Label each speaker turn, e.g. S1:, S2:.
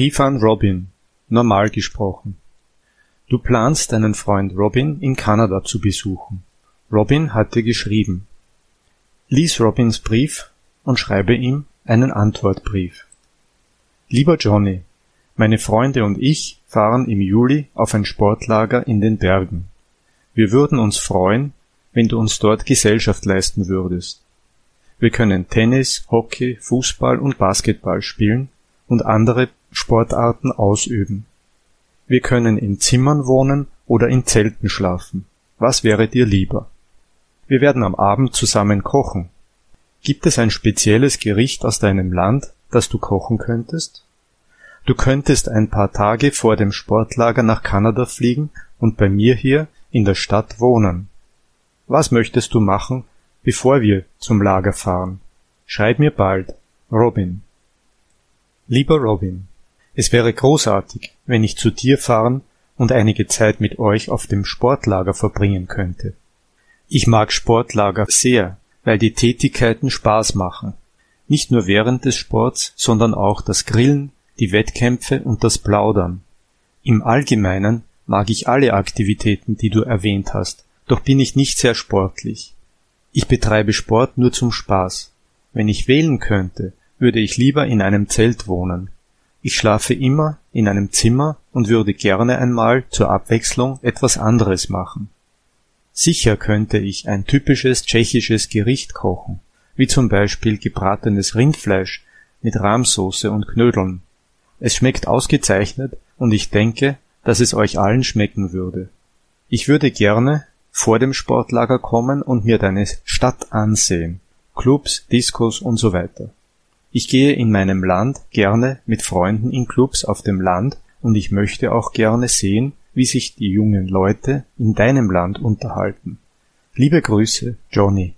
S1: Brief an Robin. Normal gesprochen. Du planst deinen Freund Robin in Kanada zu besuchen. Robin hat dir geschrieben. Lies Robins Brief und schreibe ihm einen Antwortbrief. Lieber Johnny, meine Freunde und ich fahren im Juli auf ein Sportlager in den Bergen. Wir würden uns freuen, wenn du uns dort Gesellschaft leisten würdest. Wir können Tennis, Hockey, Fußball und Basketball spielen und andere Sportarten ausüben. Wir können in Zimmern wohnen oder in Zelten schlafen. Was wäre dir lieber? Wir werden am Abend zusammen kochen. Gibt es ein spezielles Gericht aus deinem Land, das du kochen könntest? Du könntest ein paar Tage vor dem Sportlager nach Kanada fliegen und bei mir hier in der Stadt wohnen. Was möchtest du machen, bevor wir zum Lager fahren? Schreib mir bald. Robin. Lieber Robin, es wäre großartig, wenn ich zu dir fahren und einige Zeit mit euch auf dem Sportlager verbringen könnte. Ich mag Sportlager sehr, weil die Tätigkeiten Spaß machen. Nicht nur während des Sports, sondern auch das Grillen, die Wettkämpfe und das Plaudern. Im Allgemeinen mag ich alle Aktivitäten, die du erwähnt hast, doch bin ich nicht sehr sportlich. Ich betreibe Sport nur zum Spaß. Wenn ich wählen könnte, würde ich lieber in einem Zelt wohnen. Ich schlafe immer in einem Zimmer und würde gerne einmal zur Abwechslung etwas anderes machen. Sicher könnte ich ein typisches tschechisches Gericht kochen, wie zum Beispiel gebratenes Rindfleisch mit Rahmsoße und Knödeln. Es schmeckt ausgezeichnet und ich denke, dass es euch allen schmecken würde. Ich würde gerne vor dem Sportlager kommen und mir deine Stadt ansehen. Clubs, Diskos und so weiter. Ich gehe in meinem Land gerne mit Freunden in Clubs auf dem Land und ich möchte auch gerne sehen, wie sich die jungen Leute in deinem Land unterhalten. Liebe Grüße, Johnny.